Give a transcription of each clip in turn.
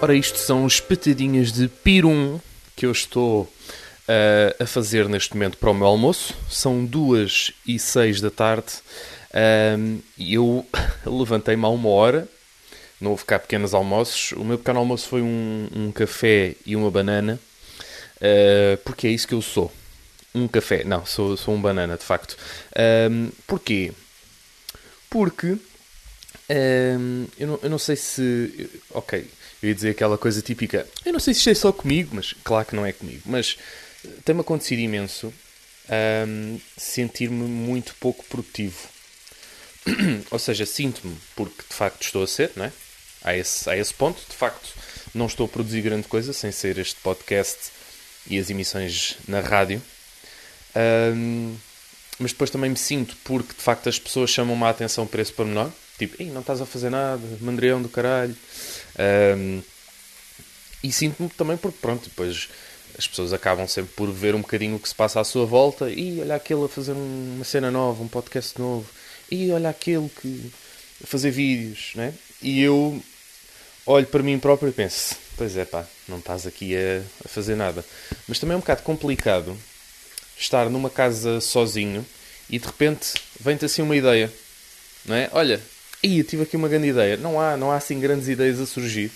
Ora, isto são espetadinhas de pirum que eu estou uh, a fazer neste momento para o meu almoço. São duas e seis da tarde e eu levantei-me há uma hora. Não houve cá pequenos almoços. O meu pequeno almoço foi um, um café e uma banana. Uh, porque é isso que eu sou. Um café. Não, sou, sou um banana, de facto. Um, porquê? Porque um, eu, não, eu não sei se. Ok, eu ia dizer aquela coisa típica. Eu não sei se isto é só comigo, mas claro que não é comigo. Mas tem-me acontecido imenso um, sentir-me muito pouco produtivo. Ou seja, sinto-me, porque de facto estou a ser, não é? A esse, a esse ponto, de facto, não estou a produzir grande coisa sem ser este podcast e as emissões na rádio. Um, mas depois também me sinto porque de facto as pessoas chamam-me a atenção para esse pormenor. Tipo, não estás a fazer nada, mandrião do caralho. Um, e sinto-me também porque, pronto, depois as pessoas acabam sempre por ver um bocadinho o que se passa à sua volta e olha aquele a fazer uma cena nova, um podcast novo, e olha aquele que a fazer vídeos, né? E eu olho para mim próprio e penso, pois é pá, não estás aqui a, a fazer nada. Mas também é um bocado complicado estar numa casa sozinho e de repente vem-te assim uma ideia, não é? Olha, e tive aqui uma grande ideia. Não há, não há assim grandes ideias a surgir.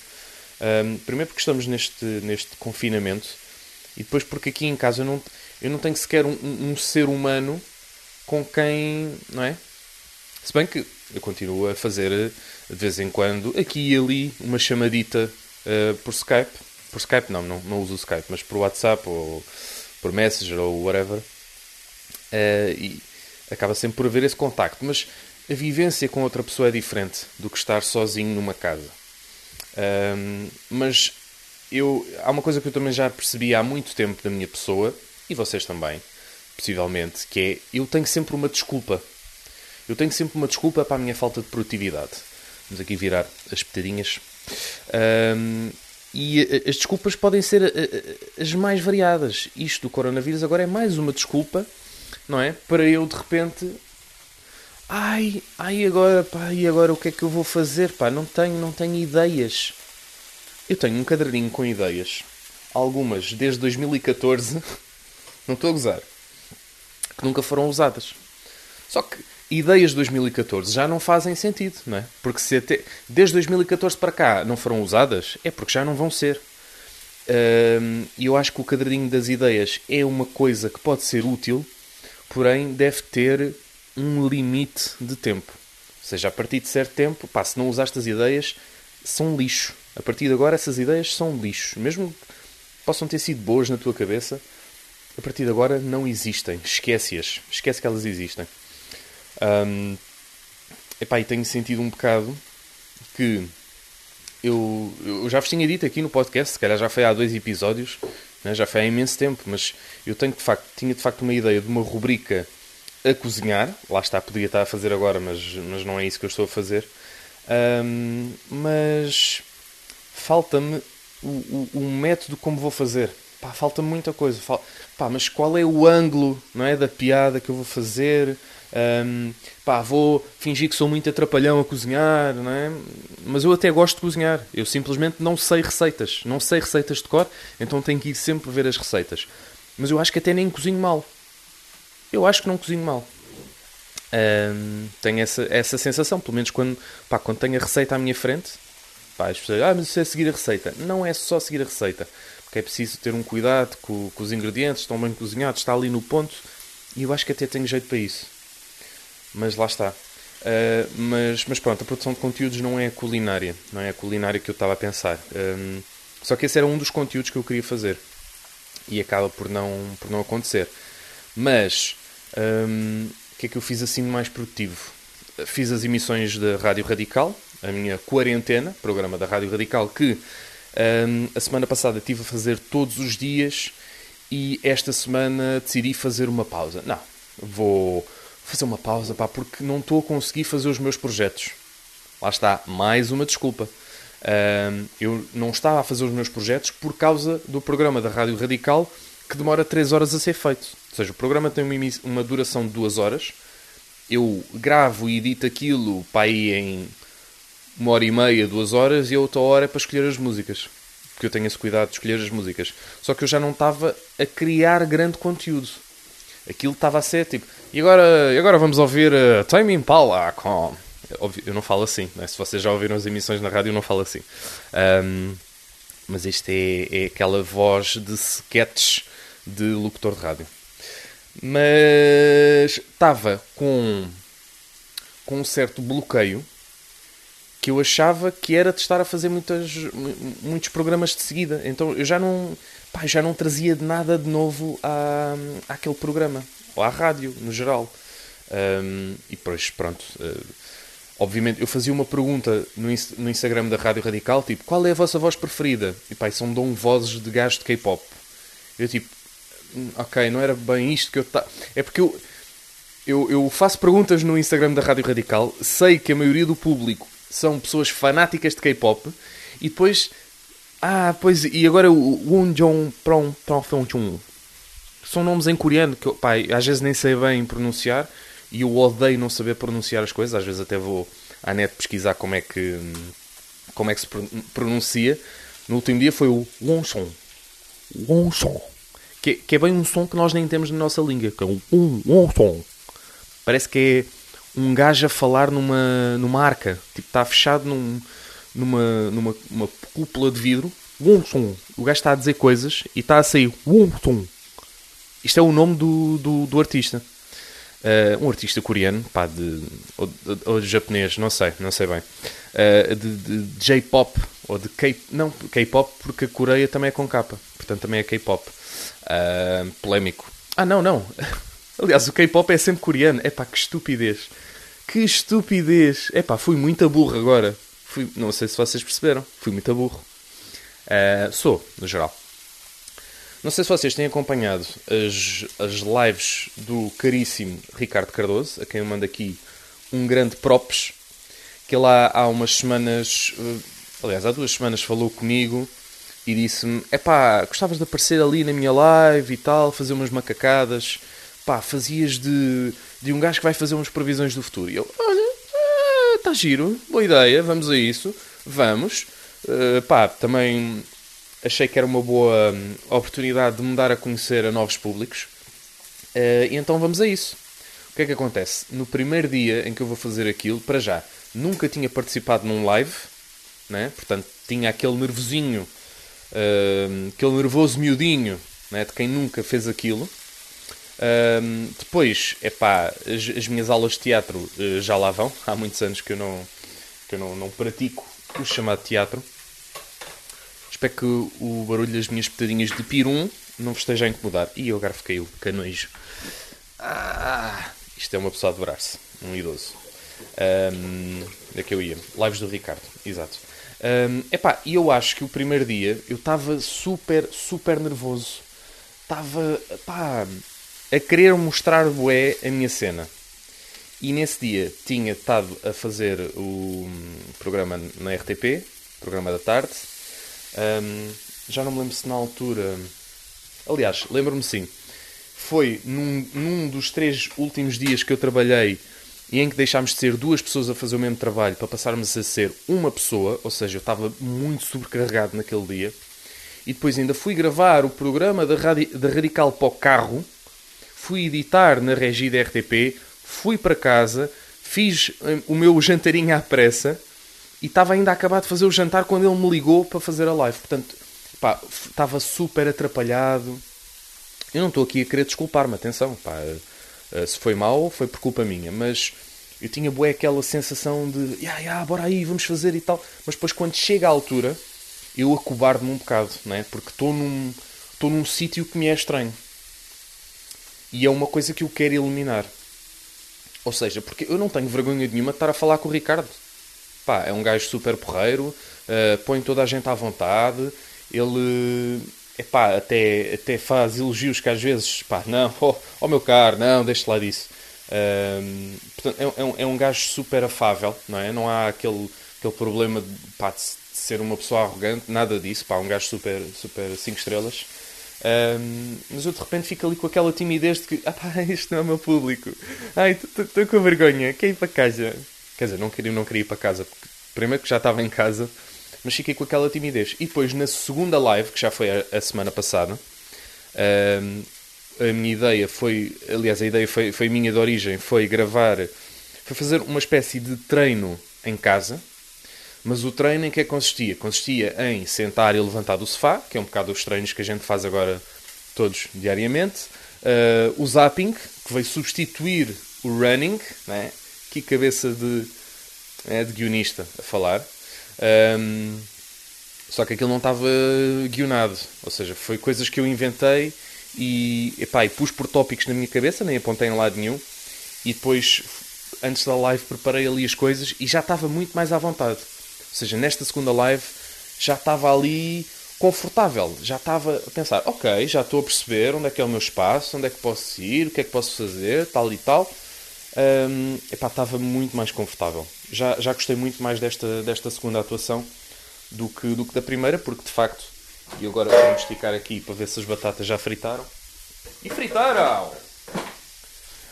Um, primeiro porque estamos neste, neste confinamento e depois porque aqui em casa eu não, eu não tenho sequer um, um ser humano com quem, não é? Se bem que eu continuo a fazer de vez em quando aqui e ali uma chamadita uh, por Skype. Por Skype não, não, não uso o Skype, mas por WhatsApp ou por Messenger ou whatever. Uh, e acaba sempre por haver esse contacto. Mas a vivência com outra pessoa é diferente do que estar sozinho numa casa. Um, mas eu, há uma coisa que eu também já percebi há muito tempo da minha pessoa, e vocês também, possivelmente, que é eu tenho sempre uma desculpa. Eu tenho sempre uma desculpa para a minha falta de produtividade. Vamos aqui virar as petadinhas. Um, e as desculpas podem ser as mais variadas. Isto do coronavírus agora é mais uma desculpa, não é? Para eu de repente Ai, ai agora, pá, e agora o que é que eu vou fazer, pá? Não tenho, não tenho ideias. Eu tenho um caderninho com ideias. Algumas desde 2014. não estou a gozar. Que nunca foram usadas. Só que ideias de 2014 já não fazem sentido, não é? Porque se até, desde 2014 para cá não foram usadas, é porque já não vão ser. E eu acho que o caderninho das ideias é uma coisa que pode ser útil, porém deve ter um limite de tempo. Ou seja, a partir de certo tempo, pá, se não usaste as ideias, são lixo. A partir de agora, essas ideias são lixo. Mesmo que possam ter sido boas na tua cabeça, a partir de agora não existem. Esquece-as. Esquece que elas existem. Um, epá, e tenho sentido um bocado que eu, eu já vos tinha dito aqui no podcast, se calhar já foi há dois episódios, né, já foi há imenso tempo, mas eu tenho de facto, tinha de facto uma ideia de uma rubrica a cozinhar. Lá está, podia estar a fazer agora, mas, mas não é isso que eu estou a fazer. Um, mas falta-me o, o, o, método como vou fazer. Pá, falta-me muita coisa. Fal... Pá, mas qual é o ângulo não é, da piada que eu vou fazer? Um, pá, vou fingir que sou muito atrapalhão a cozinhar, não é? Mas eu até gosto de cozinhar. Eu simplesmente não sei receitas. Não sei receitas de cor, então tenho que ir sempre ver as receitas. Mas eu acho que até nem cozinho mal. Eu acho que não cozinho mal. Um, tenho essa, essa sensação, pelo menos quando, pá, quando tenho a receita à minha frente, pá, as pessoas, ah, mas isso é seguir a receita. Não é só seguir a receita, porque é preciso ter um cuidado com, com os ingredientes, estão bem cozinhados, está ali no ponto, e eu acho que até tenho jeito para isso. Mas lá está. Uh, mas, mas pronto, a produção de conteúdos não é a culinária, não é a culinária que eu estava a pensar. Um, só que esse era um dos conteúdos que eu queria fazer e acaba por não, por não acontecer. Mas um, o que é que eu fiz assim de mais produtivo? Fiz as emissões da Rádio Radical, a minha quarentena, programa da Rádio Radical, que um, a semana passada estive a fazer todos os dias e esta semana decidi fazer uma pausa. Não, vou fazer uma pausa, pá, porque não estou a conseguir fazer os meus projetos. Lá está, mais uma desculpa. Um, eu não estava a fazer os meus projetos por causa do programa da Rádio Radical que demora 3 horas a ser feito. Ou seja, o programa tem uma, duração de 2 horas. Eu gravo e edito aquilo para aí em uma hora e meia, duas horas, e a outra hora é para escolher as músicas. Porque eu tenho esse cuidado de escolher as músicas. Só que eu já não estava a criar grande conteúdo. Aquilo estava a ser tipo. E agora, agora vamos ouvir uh, Time Impala com. Eu não falo assim, né? se vocês já ouviram as emissões na rádio, eu não falo assim. Um, mas isto é, é aquela voz de sketches de locutor de rádio. Mas estava com, com um certo bloqueio que eu achava que era de estar a fazer muitas, muitos programas de seguida. Então eu já não, pá, já não trazia nada de novo à, àquele programa, ou à rádio, no geral. Um, e depois, pronto. Uh, obviamente, eu fazia uma pergunta no, no Instagram da Rádio Radical, tipo, qual é a vossa voz preferida? E pá, são dom vozes de gajos de K-pop. Eu tipo, hum, ok, não era bem isto que eu... Ta... É porque eu, eu, eu faço perguntas no Instagram da Rádio Radical, sei que a maioria do público são pessoas fanáticas de K-pop e depois. Ah, pois. E agora o Wonjong Prong Chung. São nomes em coreano que eu, pá, às vezes nem sei bem pronunciar e eu odeio não saber pronunciar as coisas. Às vezes até vou à net pesquisar como é que, como é que se pronuncia. No último dia foi o Wonchon. Wonchon. Que, que é bem um som que nós nem temos na nossa língua. Que é o Wonchon. Parece que é um gajo a falar numa, numa arca. Tipo, está fechado num, numa, numa uma cúpula de vidro. O gajo está a dizer coisas e está a sair. Isto é o nome do, do, do artista. Uh, um artista coreano, pá, de, ou, ou, japonês, não sei, não sei bem. Uh, de, de, de J-pop, ou de K... Não, K-pop, porque a Coreia também é com capa. Portanto, também é K-pop. Uh, polémico. Ah, não, não. Aliás, o K-pop é sempre coreano. Epá, que estupidez. Que estupidez. Epá, fui muito burro agora. Fui, não sei se vocês perceberam. Fui muito burro. Uh, sou, no geral. Não sei se vocês têm acompanhado as, as lives do caríssimo Ricardo Cardoso, a quem eu mando aqui um grande props, que ele há, umas semanas, uh, aliás, há duas semanas falou comigo e disse-me, epá, gostavas de aparecer ali na minha live e tal, fazer umas macacadas pá, fazias de, de um gajo que vai fazer umas previsões do futuro. E eu, olha, está ah, giro, boa ideia, vamos a isso, vamos. Uh, pá, também achei que era uma boa hum, oportunidade de me dar a conhecer a novos públicos. Uh, e então vamos a isso. O que é que acontece? No primeiro dia em que eu vou fazer aquilo, para já, nunca tinha participado num live, né? portanto tinha aquele nervosinho, uh, aquele nervoso miudinho né? de quem nunca fez aquilo. Um, depois, é pá, as, as, minhas aulas de teatro uh, já lá vão. Há muitos anos que eu não, que eu não, não pratico o chamado teatro. Espero que o barulho das minhas petadinhas de pirum não vos esteja a incomodar. E agora fiquei o canojo. Ah, isto é uma pessoa a adorar-se. Um idoso. Um, é que eu ia. Lives do Ricardo, exato. Um, epá, e eu acho que o primeiro dia eu estava super, super nervoso. Estava, pá, a querer mostrar bué a minha cena. E nesse dia tinha estado a fazer o programa na RTP, programa da tarde. Um, já não me lembro se na altura. Aliás, lembro-me sim. Foi num, num dos três últimos dias que eu trabalhei e em que deixámos de ser duas pessoas a fazer o mesmo trabalho para passarmos a ser uma pessoa, ou seja, eu estava muito sobrecarregado naquele dia. E depois ainda fui gravar o programa da, Radi da Radical para o carro fui editar na regi da RTP, fui para casa, fiz hum, o meu jantarinho à pressa e estava ainda a acabar de fazer o jantar quando ele me ligou para fazer a live. Portanto, pá, estava super atrapalhado. Eu não estou aqui a querer desculpar-me, atenção, pá, eh, se foi mal, foi por culpa minha, mas eu tinha bué aquela sensação de, ya, yeah, yeah, bora aí, vamos fazer e tal. Mas depois, quando chega a altura, eu acobardo-me um bocado, né? porque estou num, estou num sítio que me é estranho. E é uma coisa que eu quero eliminar. Ou seja, porque eu não tenho vergonha nenhuma de estar a falar com o Ricardo. Pá, é um gajo super porreiro, uh, põe toda a gente à vontade, ele epá, até, até faz elogios que às vezes, pá, não, oh, oh meu caro, não, deixa lá disso. Uh, portanto, é, é, um, é um gajo super afável, não é? Não há aquele, aquele problema de, pá, de ser uma pessoa arrogante, nada disso, pá, um gajo super, super 5 estrelas. Um, mas eu de repente fico ali com aquela timidez de que, ah pá, isto não é o meu público. Ai, estou com vergonha, quer ir para casa? Quer dizer, não queria, não queria ir para casa porque Primeiro que já estava em casa, mas fiquei com aquela timidez. E depois, na segunda live, que já foi a, a semana passada, um, a minha ideia foi, aliás, a ideia foi, foi minha de origem, foi gravar, foi fazer uma espécie de treino em casa, mas o treino em que é que consistia? Consistia em sentar e levantar do sofá, que é um bocado os treinos que a gente faz agora todos diariamente, uh, o zapping, que veio substituir o running, né? Que cabeça de, é, de guionista a falar. Um, só que aquilo não estava guionado, ou seja, foi coisas que eu inventei e, epá, e pus por tópicos na minha cabeça, nem apontei em lado nenhum. E depois, antes da live, preparei ali as coisas e já estava muito mais à vontade. Ou seja, nesta segunda live já estava ali confortável. Já estava a pensar, ok, já estou a perceber onde é que é o meu espaço, onde é que posso ir, o que é que posso fazer, tal e tal. Um, epá, estava muito mais confortável. Já, já gostei muito mais desta, desta segunda atuação do que, do que da primeira, porque de facto, e agora vamos esticar aqui para ver se as batatas já fritaram. E fritaram!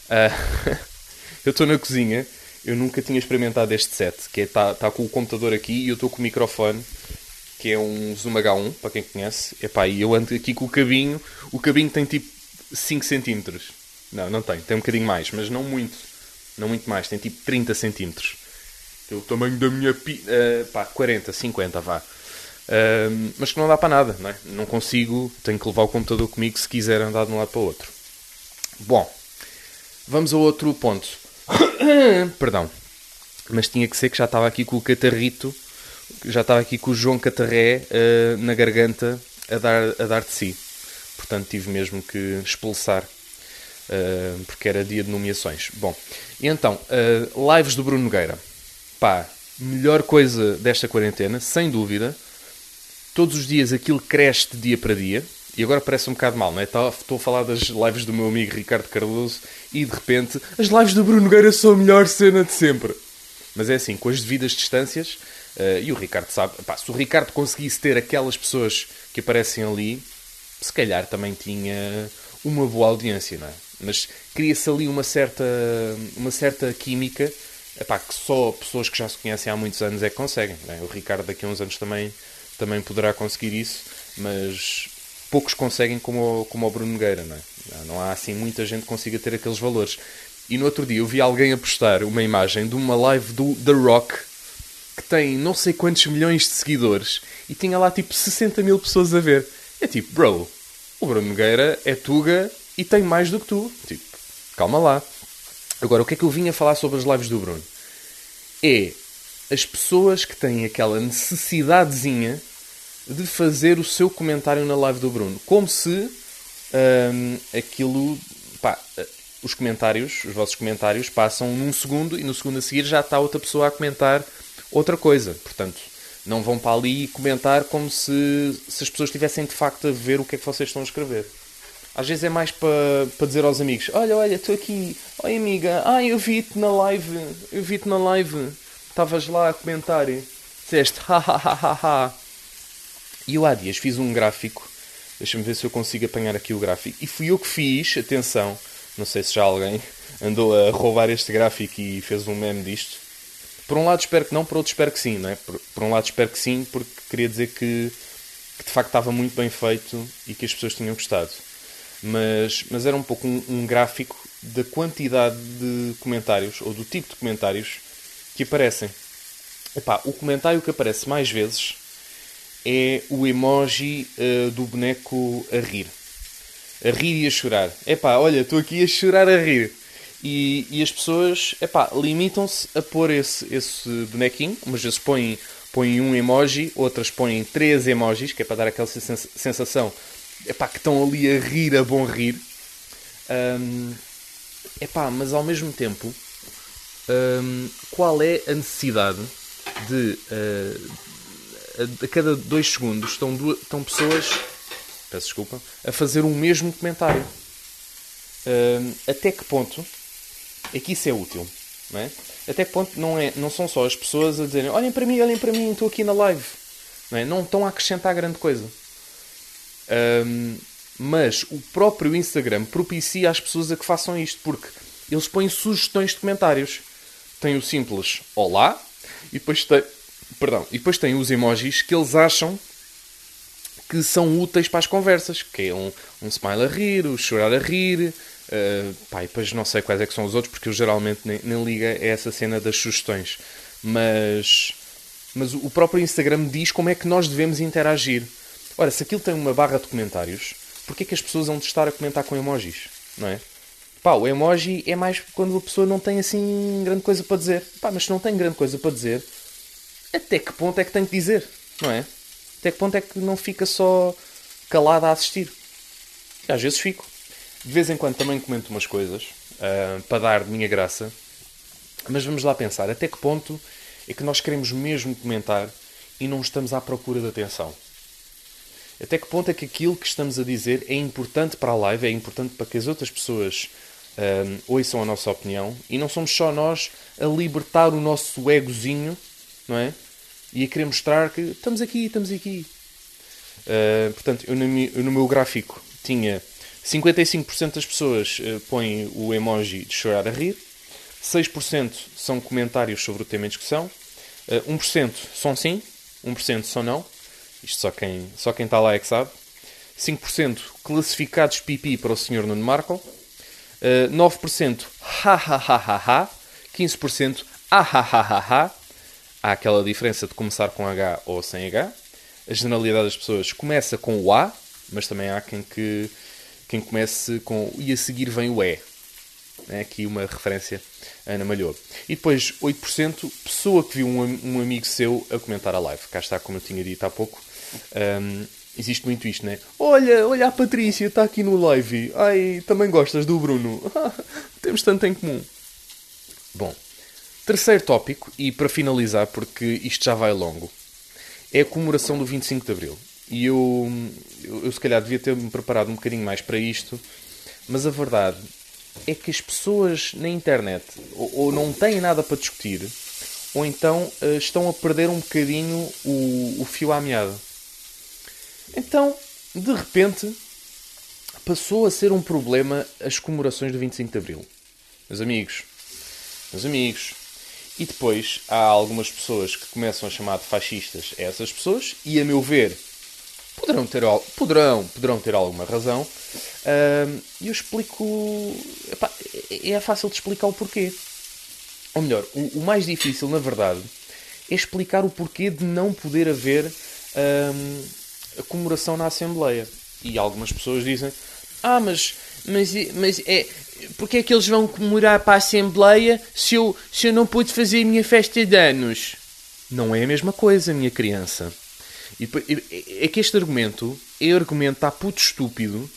Uh, eu estou na cozinha, eu nunca tinha experimentado este set, que está é, tá com o computador aqui e eu estou com o microfone, que é um Zoom H1, para quem conhece. Epá, e eu ando aqui com o cabinho, o cabinho tem tipo 5 cm. Não, não tem, tem um bocadinho mais, mas não muito. Não muito mais, tem tipo 30 cm. Que é o tamanho da minha pi... Uh, pá, 40, 50, vá. Uh, mas que não dá para nada, não é? Não consigo, tenho que levar o computador comigo se quiser andar de um lado para o outro. Bom, vamos a outro ponto. Perdão. Mas tinha que ser que já estava aqui com o catarrito, já estava aqui com o João Catarré uh, na garganta a dar, a dar de si. Portanto, tive mesmo que expulsar, uh, porque era dia de nomeações. Bom, e então, uh, lives do Bruno Nogueira pá, melhor coisa desta quarentena, sem dúvida. Todos os dias aquilo cresce de dia para dia. E agora parece um bocado mal, não é? Estou a falar das lives do meu amigo Ricardo Cardoso e de repente as lives do Bruno Nogueira são a melhor cena de sempre. Mas é assim, com as devidas distâncias, uh, e o Ricardo sabe, pá, se o Ricardo conseguisse ter aquelas pessoas que aparecem ali, se calhar também tinha uma boa audiência, não é? Mas cria-se ali uma certa, uma certa química epá, que só pessoas que já se conhecem há muitos anos é que conseguem. Né? O Ricardo daqui a uns anos também, também poderá conseguir isso, mas poucos conseguem como, o, como o Bruno Nogueira. Não, é? não há assim muita gente que consiga ter aqueles valores. E no outro dia eu vi alguém a postar uma imagem de uma live do The Rock que tem não sei quantos milhões de seguidores e tinha lá tipo 60 mil pessoas a ver. É tipo, bro, o Bruno Nogueira é Tuga e tem mais do que tu. Tipo, calma lá. Agora, o que é que eu vim a falar sobre as lives do Bruno? É as pessoas que têm aquela necessidadezinha de fazer o seu comentário na live do Bruno. Como se hum, aquilo. Pá, os comentários, os vossos comentários, passam num segundo e no segundo a seguir já está outra pessoa a comentar outra coisa. Portanto, não vão para ali comentar como se, se as pessoas estivessem de facto a ver o que é que vocês estão a escrever. Às vezes é mais para, para dizer aos amigos: Olha, olha, estou aqui. Oi, amiga. Ah, eu vi-te na live. Eu vi-te na live. Estavas lá a comentar. Disseste, ha, ha, ha, ha. E eu há dias fiz um gráfico. Deixa-me ver se eu consigo apanhar aqui o gráfico. E fui eu que fiz. Atenção. Não sei se já alguém andou a roubar este gráfico e fez um meme disto. Por um lado espero que não, por outro espero que sim, não é? Por, por um lado espero que sim, porque queria dizer que, que de facto estava muito bem feito e que as pessoas tinham gostado mas, mas era um pouco um, um gráfico da quantidade de comentários, ou do tipo de comentários que aparecem. Epá, o comentário que aparece mais vezes é o emoji uh, do boneco a rir. A rir e a chorar. Epá, olha, estou aqui a chorar a rir. E, e as pessoas limitam-se a pôr esse, esse bonequinho. Umas vezes põem, põem um emoji, outras põem três emojis, que é para dar aquela sensação epá, que estão ali a rir, a bom rir. Um, epá, mas ao mesmo tempo, um, qual é a necessidade de uh, a, a, cada dois segundos estão, duas, estão pessoas peço desculpa, a fazer o mesmo comentário? Um, até que ponto é que isso é útil? Não é? Até que ponto não, é, não são só as pessoas a dizerem olhem para mim, olhem para mim, estou aqui na live. Não, é? não estão a acrescentar grande coisa. Um, mas o próprio Instagram propicia às pessoas a que façam isto, porque eles põem sugestões de comentários. Tem o simples Olá, e depois tem, Perdão. E depois tem os emojis que eles acham que são úteis para as conversas, que é um, um smile a rir, o chorar a rir, uh, pá, e depois não sei quais é que são os outros, porque eu geralmente nem, nem liga a essa cena das sugestões. Mas, mas o próprio Instagram diz como é que nós devemos interagir. Ora, se aquilo tem uma barra de comentários, porquê é que as pessoas vão estar a comentar com emojis? Não é? Pá, o emoji é mais quando a pessoa não tem assim grande coisa para dizer. Pá, mas se não tem grande coisa para dizer, até que ponto é que tem que dizer? Não é? Até que ponto é que não fica só calado a assistir? E às vezes fico. De vez em quando também comento umas coisas uh, para dar de minha graça. Mas vamos lá pensar, até que ponto é que nós queremos mesmo comentar e não estamos à procura de atenção? Até que ponto é que aquilo que estamos a dizer é importante para a live, é importante para que as outras pessoas um, ah, ouçam a nossa opinião e não somos só nós a libertar o nosso egozinho, não é? e a querer mostrar que estamos aqui, estamos aqui. Uh, portanto, eu no, eu no, meu gráfico tinha 55% das pessoas uh, põem o emoji de chorar a rir, 6% são comentários sobre o tema em discussão, uh, 1% são sim, 1% são não, isto só quem, só quem está lá é que sabe, 5% classificados pipi para o Sr. Nuno Marco, uh, 9% ha ha ha ha ha, 15% ah ha ha ha ha, há aquela diferença de começar com H ou sem H. A generalidade das pessoas começa com o A, mas também há quem que quem comece com e a seguir vem o E. É aqui uma referência a Ana Malhou. E depois 8% pessoa que viu um, um, amigo seu a comentar a live. Cá está, como eu tinha dito há pouco. Um, existe muito isto, né? Olha, olha a Patrícia, está aqui no live. Ai, também gostas do Bruno. Temos tanto em comum. Bom, Terceiro tópico, e para finalizar, porque isto já vai longo, é a comemoração do 25 de Abril. E eu, eu, eu se calhar devia ter-me preparado um bocadinho mais para isto, mas a verdade é que as pessoas na internet ou, ou não têm nada para discutir, ou então uh, estão a perder um bocadinho o, o fio à meada. Então, de repente, passou a ser um problema as comemorações do 25 de Abril. Meus amigos, meus amigos, e depois há algumas pessoas que começam a chamar de fascistas a essas pessoas, e a meu ver, poderão ter, poderão, poderão ter alguma razão. E eu explico. Epá, é, é fácil de explicar o porquê. Ou melhor, o, o, mais difícil, na verdade, é explicar o porquê de não poder haver a comemoração na Assembleia. E algumas pessoas dizem: Ah, mas, mas, mas é, porque é que eles vão comemorar para a Assembleia se eu, se eu não pude fazer a minha festa de anos? Não é a mesma coisa, minha criança. E, é que este argumento é argumento a puto estúpido,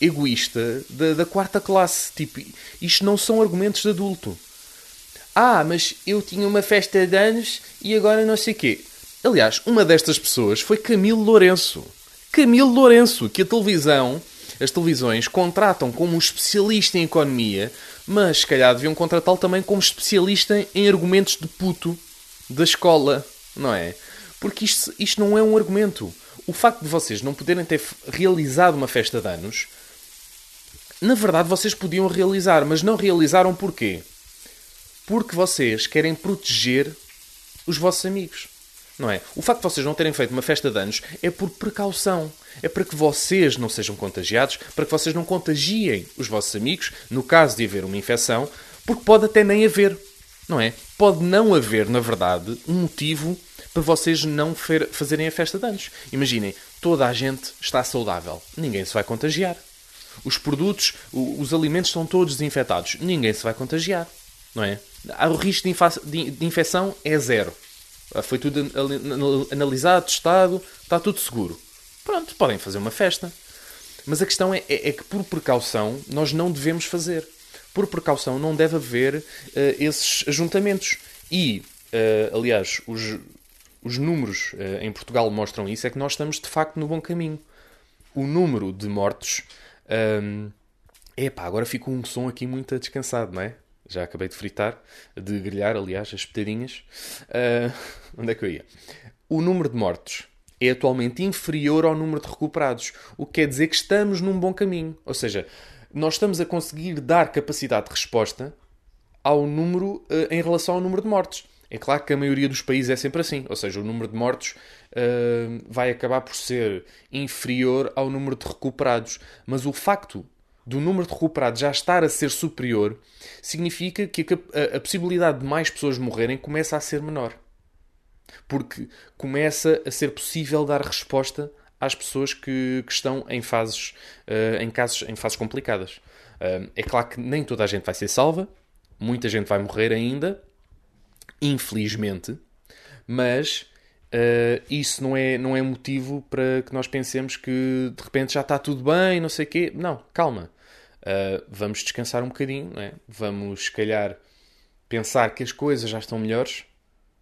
egoísta, da, da quarta classe. Tipo, isto não são argumentos de adulto. Ah, mas eu tinha uma festa de anos e agora não sei quê. Aliás, uma destas pessoas foi Camilo Lourenço. Camilo Lourenço, que a televisão as televisões contratam como um especialista em economia, mas se calhar deviam contratá-lo também como especialista em argumentos de puto da escola, não é? Porque isto, isto não é um argumento. O facto de vocês não poderem ter realizado uma festa de anos, na verdade vocês podiam realizar, mas não realizaram porquê? Porque vocês querem proteger os vossos amigos não é? O facto de vocês não terem feito uma festa de anos é por precaução. É para que vocês não sejam contagiados, para que vocês não contagiem os vossos amigos, no caso de haver uma infecção, porque pode até nem haver, não é? Pode não haver, na verdade, um motivo para vocês não fazerem a festa de anos. Imaginem, toda a gente está saudável, ninguém se vai contagiar. Os produtos, os alimentos estão todos desinfetados, ninguém se vai contagiar, não é? O risco de infecção é zero. Ah, foi tudo analisado, testado, está tudo seguro. Pronto, podem fazer uma festa. Mas a questão é, é, é que, por precaução, nós não devemos fazer. Por precaução, não deve haver uh, esses ajuntamentos. E, uh, aliás, os, os números uh, em Portugal mostram isso, é que nós estamos de facto no bom caminho. O número de mortos. Um, epá, agora fica um som aqui muito descansado, não é? Já acabei de fritar, de grelhar, aliás, as petadinhas. Uh, onde é que eu ia? O número de mortos é atualmente inferior ao número de recuperados, o que quer dizer que estamos num bom caminho. Ou seja, nós estamos a conseguir dar capacidade de resposta ao número uh, em relação ao número de mortes. É claro que a maioria dos países é sempre assim, ou seja, o número de mortos uh, vai acabar por ser inferior ao número de recuperados. Mas o facto do número de recuperados já estar a ser superior significa que a, a, possibilidade de mais pessoas morrerem começa a ser menor. Porque começa a ser possível dar resposta às pessoas que, que estão em fases, uh, em casos, em fases complicadas. Uh, é claro que nem toda a gente vai ser salva, muita gente vai morrer ainda, infelizmente, mas uh, isso não é, não é motivo para que nós pensemos que de repente já está tudo bem, não sei o quê. Não, calma. Uh, vamos descansar um bocadinho, não é? vamos, se calhar, pensar que as coisas já estão melhores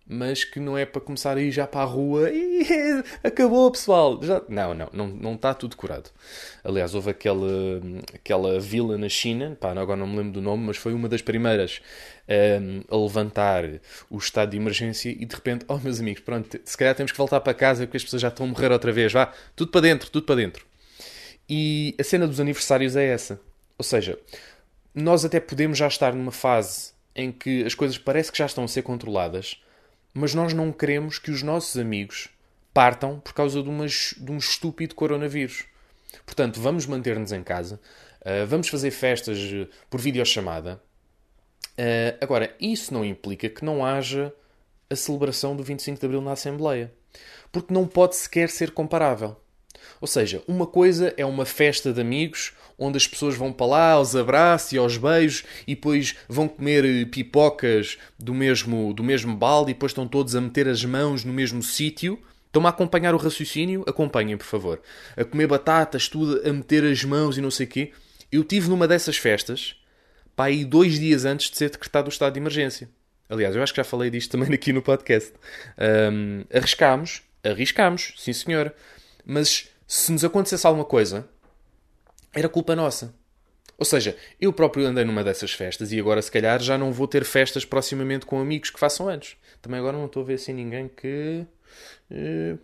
mas que não é para começar a ir já para a rua e acabou pessoal. Já... Não, não, não, não está tudo curado. Aliás, houve aquela, aquela vila na China, pá, agora não me lembro do nome, mas foi uma das primeiras um, a levantar o estado de emergência e de repente, oh meus amigos, pronto, se calhar temos que voltar para casa porque as pessoas já estão a morrer outra vez, vá, tudo para dentro, tudo para dentro. E a cena dos aniversários é essa. Ou seja, nós até podemos já estar numa fase em que as coisas parece que já estão a ser controladas, mas nós não queremos que os nossos amigos partam por causa de, umas, de um estúpido coronavírus. Portanto, vamos manter-nos em casa, uh, vamos fazer festas eh, por videochamada. Uh, agora, isso não implica que não haja a celebração do 25 de Abril na Assembleia, porque não pode sequer ser comparável. Ou seja, uma coisa é uma festa de amigos onde as pessoas vão para lá aos abraços e aos beijos e depois vão comer eh, pipocas do mesmo, do mesmo balde e depois estão todos a meter as mãos no mesmo sítio. Estão-me a acompanhar o raciocínio? Acompanhem, por favor. A comer batatas, tudo, a meter as mãos e não sei o quê. Eu tive numa dessas festas, pá, aí dois dias antes de ser decretado o estado de emergência. Aliás, eu acho que já falei disto também aqui no podcast. Um, arriscámos, arriscámos, sim senhor. Mas se nos acontecesse alguma coisa, era culpa nossa. Ou seja, eu próprio andei numa dessas festas e agora, se calhar, já não vou ter festas proximamente com amigos que façam anos. Também agora não estou a ver assim ninguém que. Uh,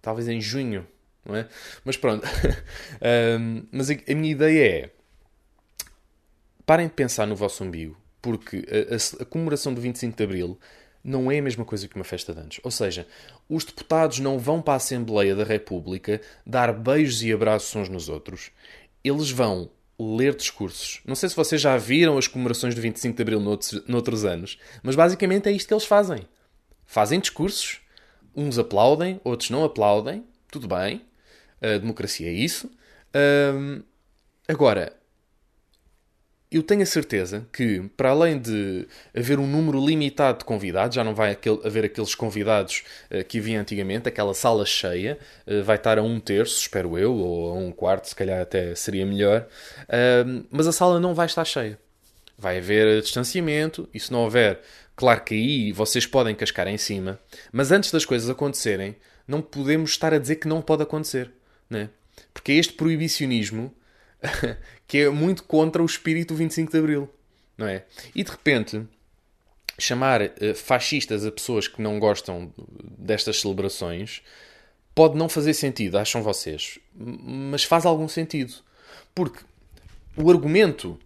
talvez em junho, não é? Mas pronto. um, mas a, a, minha ideia é. Parem de pensar no vosso umbigo, porque a, a, a comemoração do 25 de Abril não é a mesma coisa que uma festa de anos. Ou seja, os deputados não vão para a Assembleia da República dar beijos e abraços uns nos outros. Eles vão ler discursos. Não sei se vocês já viram as comemorações do 25 de Abril noutros, noutros anos, mas basicamente é isto que eles fazem. Fazem discursos, uns aplaudem, outros não aplaudem, tudo bem, a democracia é isso. Um, agora, eu tenho a certeza que, para além de haver um número limitado de convidados, já não vai haver aqueles convidados uh, que havia antigamente, aquela sala cheia, uh, vai estar a um terço, espero eu, ou a um quarto, se calhar até seria melhor, uh, mas a sala não vai estar cheia. Vai haver distanciamento, e se não houver, claro que aí vocês podem cascar em cima, mas antes das coisas acontecerem, não podemos estar a dizer que não pode acontecer, né? Porque este proibicionismo que é muito contra o espírito do 25 de Abril, não é? E de repente, chamar uh, fascistas a pessoas que não gostam destas celebrações pode não fazer sentido, acham vocês, mas faz algum sentido. Porque o argumento,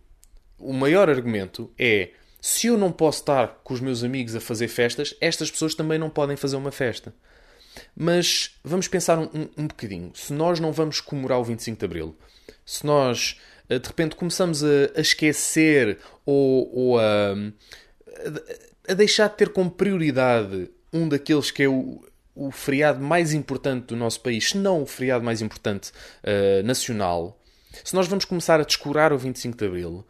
o maior argumento é se eu não posso estar com os meus amigos a fazer festas, estas pessoas também não podem fazer uma festa. Mas vamos pensar um, um, um bocadinho. Se nós não vamos comemorar o 25 de Abril, se nós eh, de repente começamos a, esquecer ou, ou a, a, deixar de ter como prioridade um daqueles que é o, o feriado mais importante do nosso país, se não o feriado mais importante uh, nacional, se nós vamos começar a descurar o 25 de Abril,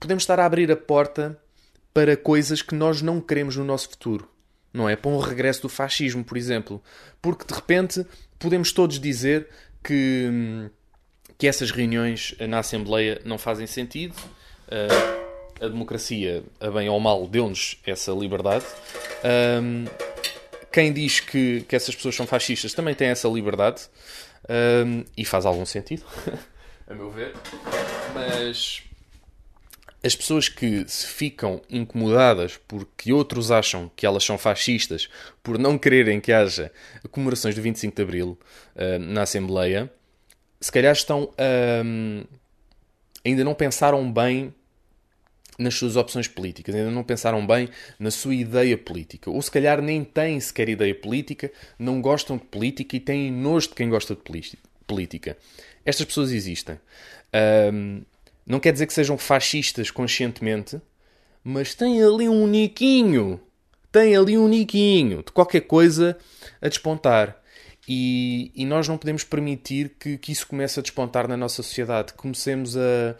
podemos estar a abrir a porta para coisas que nós não queremos no nosso futuro. Não é? Para um regresso do fascismo, por exemplo. Porque de repente podemos todos dizer que hum, que essas reuniões na Assembleia não fazem sentido. Uh, a democracia, a bem ou mal, deu-nos essa liberdade. Um, quem diz que, que essas pessoas são fascistas também tem essa liberdade. Um, e faz algum sentido, a meu ver. Mas as pessoas que se ficam incomodadas porque outros acham que elas são fascistas por não quererem que haja comemorações do 25 de Abril uh, na Assembleia se calhar estão. ainda não pensaram bem nas suas opções políticas, ainda não pensaram bem na sua ideia política. Ou se calhar nem têm sequer ideia política, não gostam de política e têm nojo de quem gosta de política. Estas pessoas existem. Um, não quer dizer que sejam fascistas conscientemente, mas têm ali um niquinho, têm ali um niquinho de qualquer coisa a despontar. E, e nós não podemos permitir que, que isso comece a despontar na nossa sociedade. Comecemos a,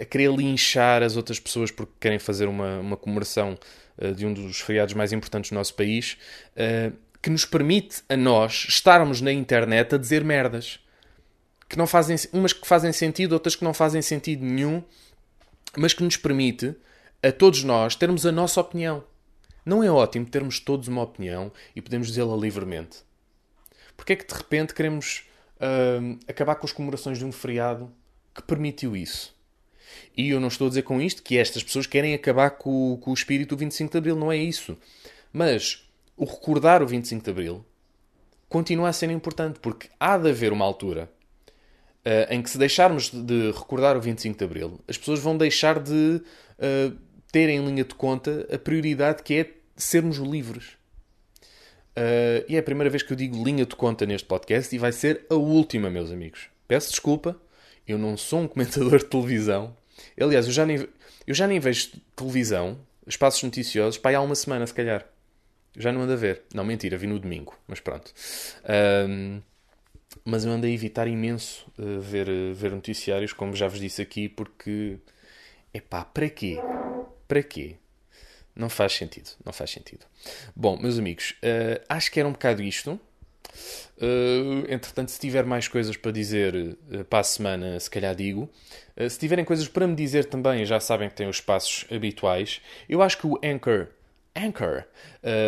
a querer linchar as outras pessoas porque querem fazer uma, uma comemoração uh, de um dos feriados mais importantes do nosso país, uh, que nos permite a nós estarmos na internet a dizer merdas. Que não fazem, umas que fazem sentido, outras que não fazem sentido nenhum, mas que nos permite a todos nós termos a nossa opinião. Não é ótimo termos todos uma opinião e podemos dizê-la livremente? Porque é que de repente queremos uh, acabar com as comemorações de um feriado que permitiu isso. E eu não estou a dizer com isto que estas pessoas querem acabar com, com o espírito do 25 de Abril, não é isso. Mas o recordar o 25 de Abril continua a ser importante, porque há de haver uma altura uh, em que, se deixarmos de recordar o 25 de Abril, as pessoas vão deixar de uh, ter em linha de conta a prioridade que é sermos livres. Uh, e é a primeira vez que eu digo linha de conta neste podcast e vai ser a última, meus amigos. Peço desculpa, eu não sou um comentador de televisão. Aliás, eu já nem, eu já nem vejo televisão, espaços noticiosos, para há uma semana, se calhar. Já não ando a ver. Não, mentira, vi no domingo, mas pronto. Mas eu ando a evitar imenso uh, ver, uh, ver noticiários, como já vos disse aqui, porque. Epá, para quê? Para quê? Não faz sentido, não faz sentido. Bom, meus amigos, uh, acho que era um bocado isto. Uh, entretanto, se tiver mais coisas para dizer uh, para a semana, se calhar digo. Uh, se tiverem coisas para me dizer também, já sabem que têm os espaços habituais. Eu acho que o Anchor, Anchor,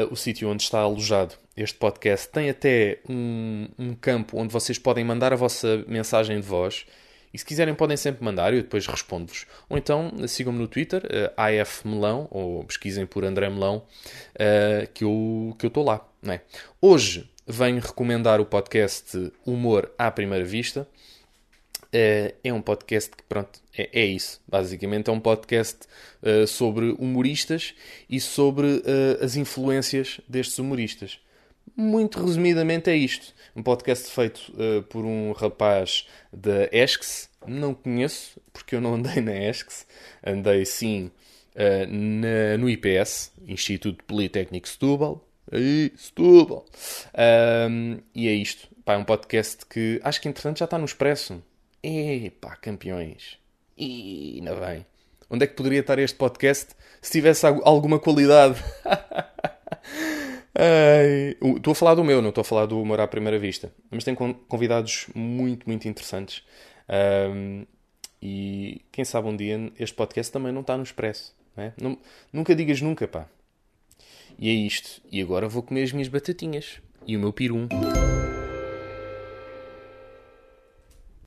o sítio onde está alojado este podcast, tem até um, um, campo onde vocês podem mandar a vossa mensagem de voz. E se quiserem, podem sempre mandar, eu depois respondo-vos. Ou então sigam-me no Twitter, uh, AF Melão, ou pesquisem por André Melão, que eu estou lá. Não é? Hoje venho recomendar o podcast Humor à Primeira Vista. É, é um podcast que, pronto, é, é isso. Basicamente, é um podcast uh, sobre humoristas e sobre uh, as influências destes humoristas. Muito resumidamente, é isto. Um podcast feito uh, por um rapaz da ESCS. Não conheço, porque eu não andei na ESCS. Andei, sim, na, no IPS, Instituto Politécnico Setúbal Aí, Setúbal. E é isto. Pá, é um podcast que acho que entretanto já está no Expresso. Epá, campeões. E ainda bem. Onde é que poderia estar este podcast se tivesse alguma qualidade? Estou a falar do meu, não estou a falar do Humor à Primeira Vista. Mas tem convidados muito, muito interessantes. Um, e quem sabe um dia este podcast também não está no Expresso. Não é? nunca digas nunca, pá. E é isto. E agora vou comer as minhas batatinhas. E o meu pirum.